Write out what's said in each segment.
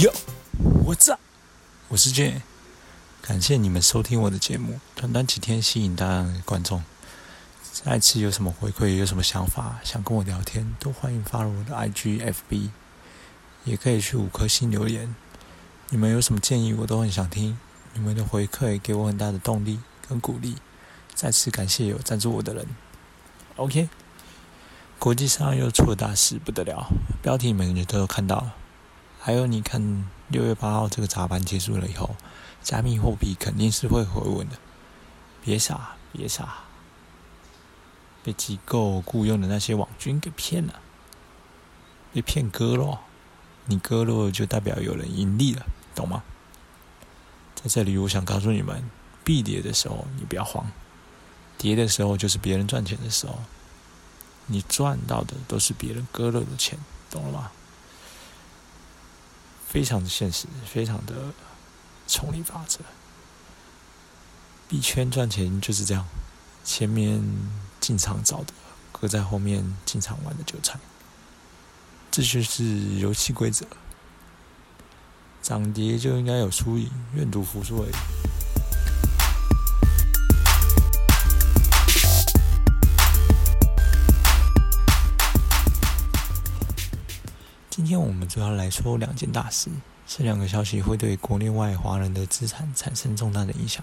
哟，我在，我是 J，感谢你们收听我的节目。短短几天吸引大量的观众，下一次有什么回馈，有什么想法，想跟我聊天，都欢迎发入我的 IG、FB，也可以去五颗星留言。你们有什么建议，我都很想听。你们的回馈给我很大的动力跟鼓励。再次感谢有赞助我的人。OK，国际上又出了大事，不得了，标题每个人都有看到了。还有，你看六月八号这个砸盘结束了以后，加密货币肯定是会回稳的。别傻，别傻，被机构雇佣的那些网军给骗了，被骗割了，你割了就代表有人盈利了，懂吗？在这里，我想告诉你们，必跌的时候你不要慌，跌的时候就是别人赚钱的时候，你赚到的都是别人割了的钱，懂了吗？非常的现实，非常的丛林法则。币圈赚钱就是这样，前面进场找的，搁在后面进场玩的韭菜，这就是游戏规则。涨跌就应该有输赢，愿赌服输而已。今天我们主要来说两件大事，这两个消息会对国内外华人的资产产生重大的影响。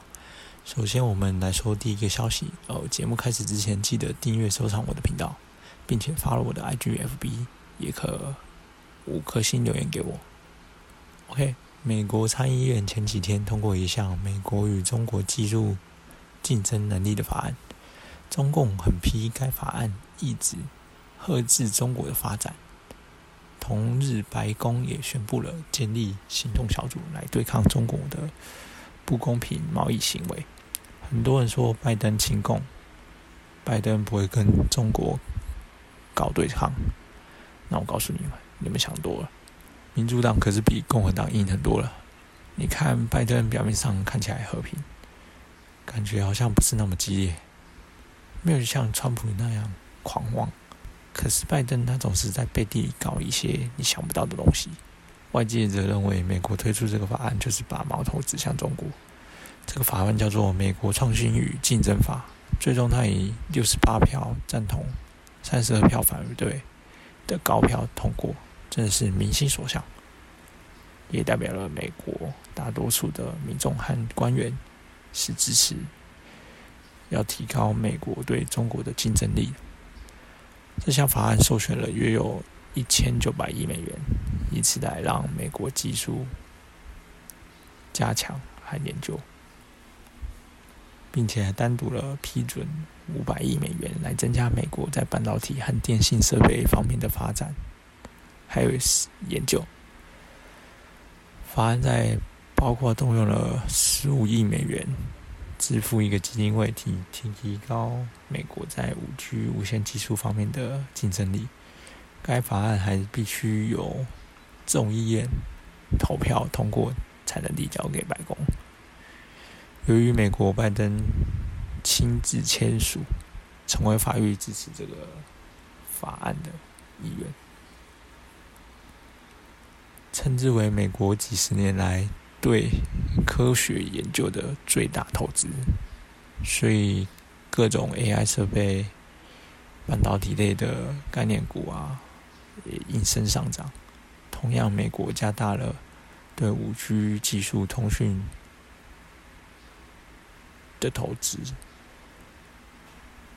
首先，我们来说第一个消息。呃，节目开始之前，记得订阅、收藏我的频道，并且发了我的 IGFB，也可五颗星留言给我。OK，美国参议院前几天通过一项《美国与中国技术竞争能力的法案》，中共很批该法案一直、遏制中国的发展。同日，白宫也宣布了建立行动小组来对抗中国的不公平贸易行为。很多人说拜登亲共，拜登不会跟中国搞对抗。那我告诉你们，你们想多了。民主党可是比共和党硬很多了。你看拜登表面上看起来和平，感觉好像不是那么激烈，没有像川普那样狂妄。可是拜登他总是在背地里搞一些你想不到的东西。外界则认为美国推出这个法案就是把矛头指向中国。这个法案叫做《美国创新与竞争法》，最终他以六十八票赞同、三十二票反对的高票通过，真的是民心所向，也代表了美国大多数的民众和官员是支持要提高美国对中国的竞争力。这项法案授权了约有一千九百亿美元，以此来让美国技术加强和研究，并且还单独了批准五百亿美元来增加美国在半导体和电信设备方面的发展，还有研究。法案在包括动用了十五亿美元。支付一个基金会，提提提高美国在五 G 无线技术方面的竞争力。该法案还必须由众议院投票通过，才能递交给白宫。由于美国拜登亲自签署，成为法律支持这个法案的意愿，称之为美国几十年来。对科学研究的最大投资，所以各种 AI 设备、半导体类的概念股啊，也应声上涨。同样，美国加大了对五 G 技术通讯的投资，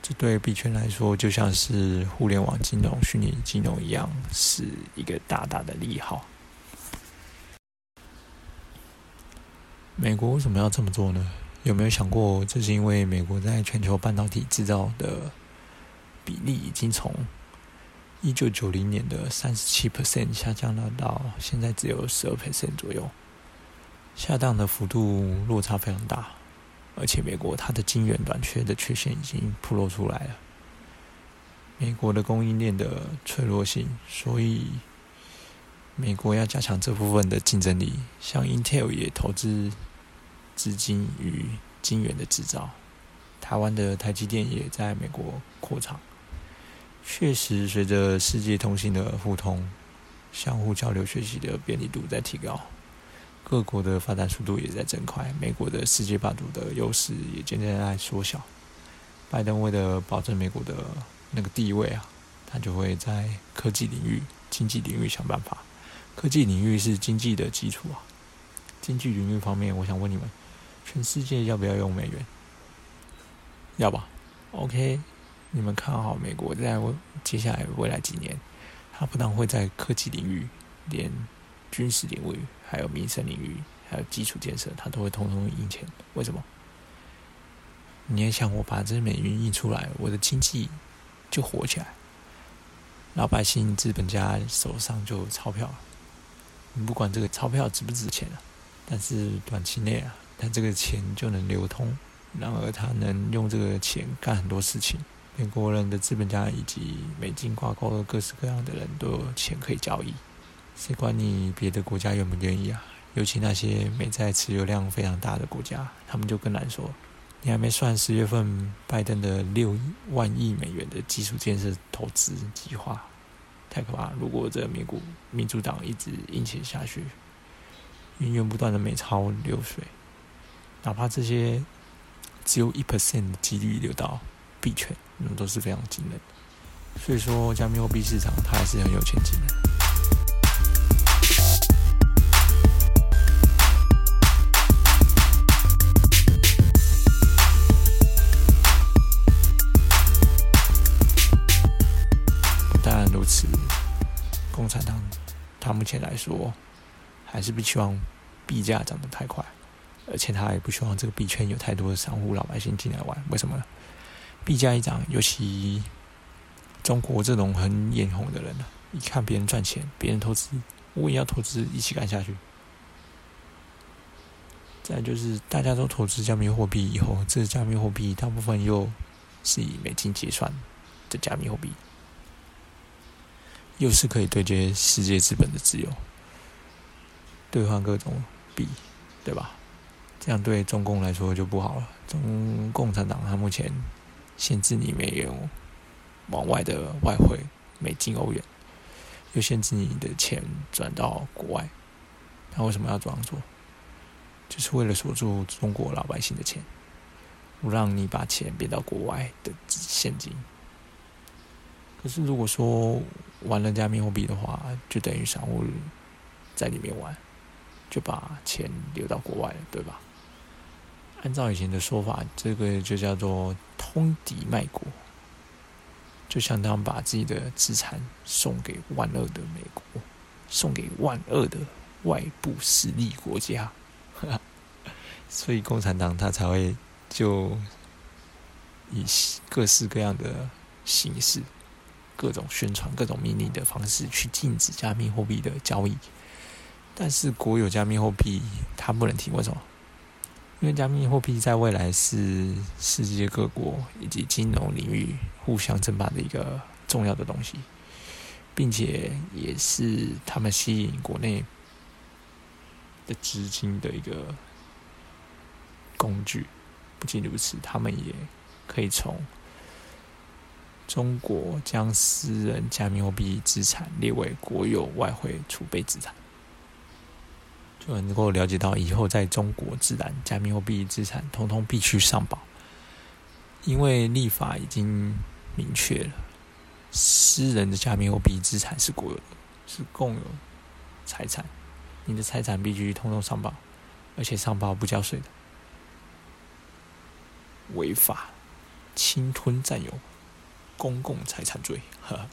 这对币圈来说就像是互联网金融、虚拟金融一样，是一个大大的利好。美国为什么要这么做呢？有没有想过，这是因为美国在全球半导体制造的比例已经从一九九零年的三十七 percent 下降了到现在只有十二 percent 左右，下降的幅度落差非常大。而且美国它的晶圆短缺的缺陷已经暴露出来了，美国的供应链的脆弱性，所以美国要加强这部分的竞争力，像 Intel 也投资。资金与晶圆的制造，台湾的台积电也在美国扩厂。确实，随着世界通信的互通，相互交流学习的便利度在提高，各国的发展速度也在增快，美国的世界霸主的优势也渐渐在缩小。拜登为了保证美国的那个地位啊，他就会在科技领域、经济领域想办法。科技领域是经济的基础啊。经济领域方面，我想问你们：全世界要不要用美元？要吧？OK，你们看好美国在接下来未来几年？它不但会在科技领域，连军事领域、还有民生领域、还有基础建设，它都会通通印钱。为什么？你也想我把这美元印出来，我的经济就活起来，老百姓、资本家手上就有钞票了。你不管这个钞票值不值钱啊，但是短期内啊，它这个钱就能流通，然而他能用这个钱干很多事情。美国人的资本家以及美金挂钩的各式各样的人都有钱可以交易，谁管你别的国家愿不愿意啊？尤其那些美债持有量非常大的国家，他们就更难说。你还没算十月份拜登的六万亿美元的基础建设投资计划，太可怕！如果这美国民主党一直硬钱下去，源源不断的美钞流水，哪怕这些只有一 percent 的几率流到币圈。那都是非常惊人，所以说加密货币市场它还是很有前景的。当然如此，共产党他目前来说还是不希望币价涨得太快，而且他也不希望这个币圈有太多的散户老百姓进来玩。为什么呢？币价一涨，尤其中国这种很眼红的人呢，一看别人赚钱，别人投资，我也要投资，一起干下去。再就是大家都投资加密货币以后，这加密货币大部分又是以美金结算的加密货币，又是可以对接世界资本的自由，兑换各种币，对吧？这样对中共来说就不好了。中共产党他目前。限制你没有往外的外汇，美金、欧元，又限制你的钱转到国外。他为什么要这样做？就是为了锁住中国老百姓的钱，不让你把钱变到国外的现金。可是如果说玩了加密货币的话，就等于散户在里面玩，就把钱流到国外了，对吧？按照以前的说法，这个就叫做通敌卖国，就相当把自己的资产送给万恶的美国，送给万恶的外部势力国家，所以共产党他才会就以各式各样的形式、各种宣传、各种命令的方式去禁止加密货币的交易。但是国有加密货币它不能停，为什么？因为加密货币在未来是世界各国以及金融领域互相争霸的一个重要的东西，并且也是他们吸引国内的资金的一个工具。不仅如此，他们也可以从中国将私人加密货币资产列为国有外汇储备资产。就能够了解到，以后在中国自然加密货币资产通通必须上报，因为立法已经明确了，私人的加密货币资产是国有的，是共有财产，你的财产必须通通上报，而且上报不交税的，违法侵吞占有公共财产罪，呵。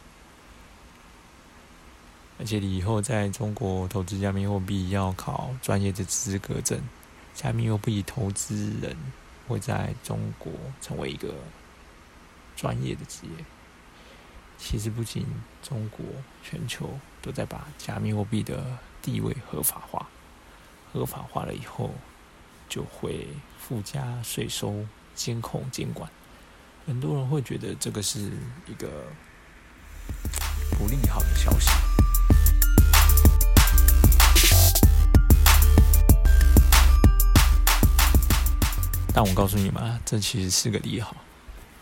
而且你以后在中国投资加密货币要考专业的资格证，加密货币投资人会在中国成为一个专业的职业。其实不仅中国，全球都在把加密货币的地位合法化。合法化了以后，就会附加税收、监控、监管。很多人会觉得这个是一个不利好的消息。但我告诉你们啊，这其实是个利好，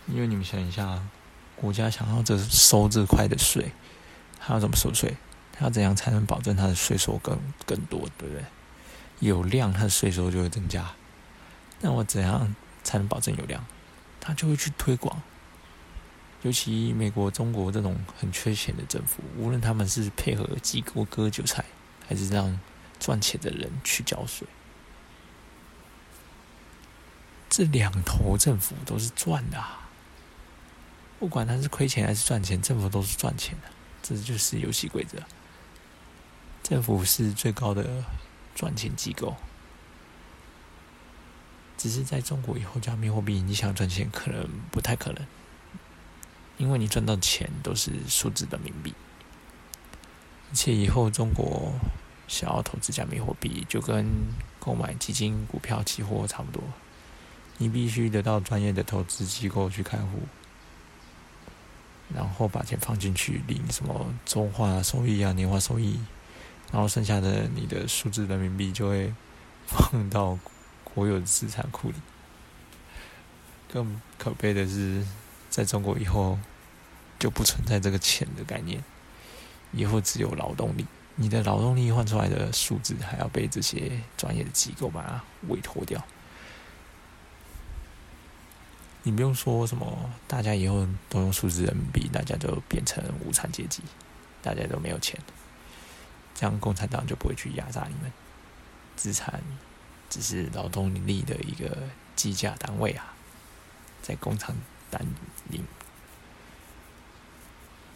因为你们想一下，国家想要这收这块的税，他要怎么收税？他要怎样才能保证他的税收更更多，对不对？有量，他的税收就会增加。那我怎样才能保证有量？他就会去推广。尤其美国、中国这种很缺钱的政府，无论他们是配合机构割韭菜，还是让赚钱的人去交税，这两头政府都是赚的。不管他是亏钱还是赚钱，政府都是赚钱的，这就是游戏规则。政府是最高的赚钱机构，只是在中国以后加密货币，你想赚钱可能不太可能。因为你赚到钱都是数字人民币，而且以后中国想要投资加密货币，就跟购买基金、股票、期货差不多，你必须得到专业的投资机构去开户，然后把钱放进去，领什么周化收益啊、年化收益，然后剩下的你的数字人民币就会放到国有资产库里。更可悲的是。在中国以后就不存在这个钱的概念，以后只有劳动力。你的劳动力换出来的数字还要被这些专业的机构把它委托掉。你不用说什么，大家以后都用数字人民币，大家就变成无产阶级，大家都没有钱，这样共产党就不会去压榨你们。资产只是劳动力的一个计价单位啊，在工厂。单里，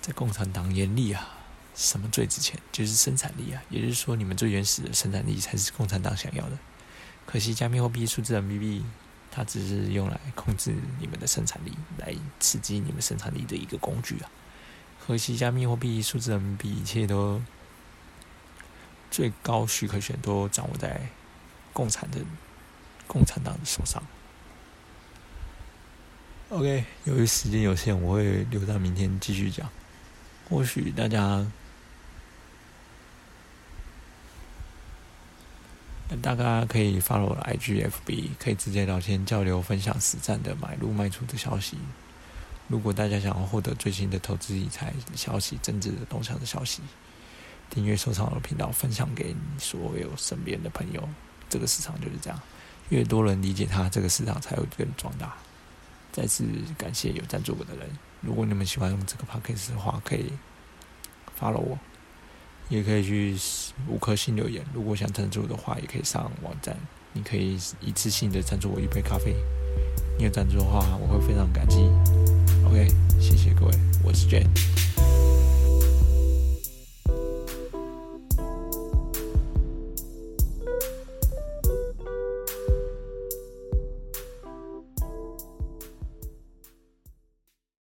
在共产党眼里啊，什么最值钱？就是生产力啊！也就是说，你们最原始的生产力才是共产党想要的。可惜，加密货币、数字人民币，它只是用来控制你们的生产力，来刺激你们生产力的一个工具啊！可惜，加密货币、数字人民币，一切都最高许可权都掌握在共产的共产党的手上。OK，由于时间有限，我会留到明天继续讲。或许大家，大家可以发我的 IGFB，可以直接聊天交流，分享实战的买入卖出的消息。如果大家想要获得最新的投资理财消息、政治的动向的消息，订阅收藏我的频道，分享给你所有身边的朋友。这个市场就是这样，越多人理解它，这个市场才会更壮大。再次感谢有赞助我的人。如果你们喜欢用这个 podcast 的话，可以 follow 我，也可以去五颗星留言。如果想赞助的话，也可以上网站，你可以一次性的赞助我一杯咖啡。你有赞助的话，我会非常感激。OK，谢谢各位，我是 Jane。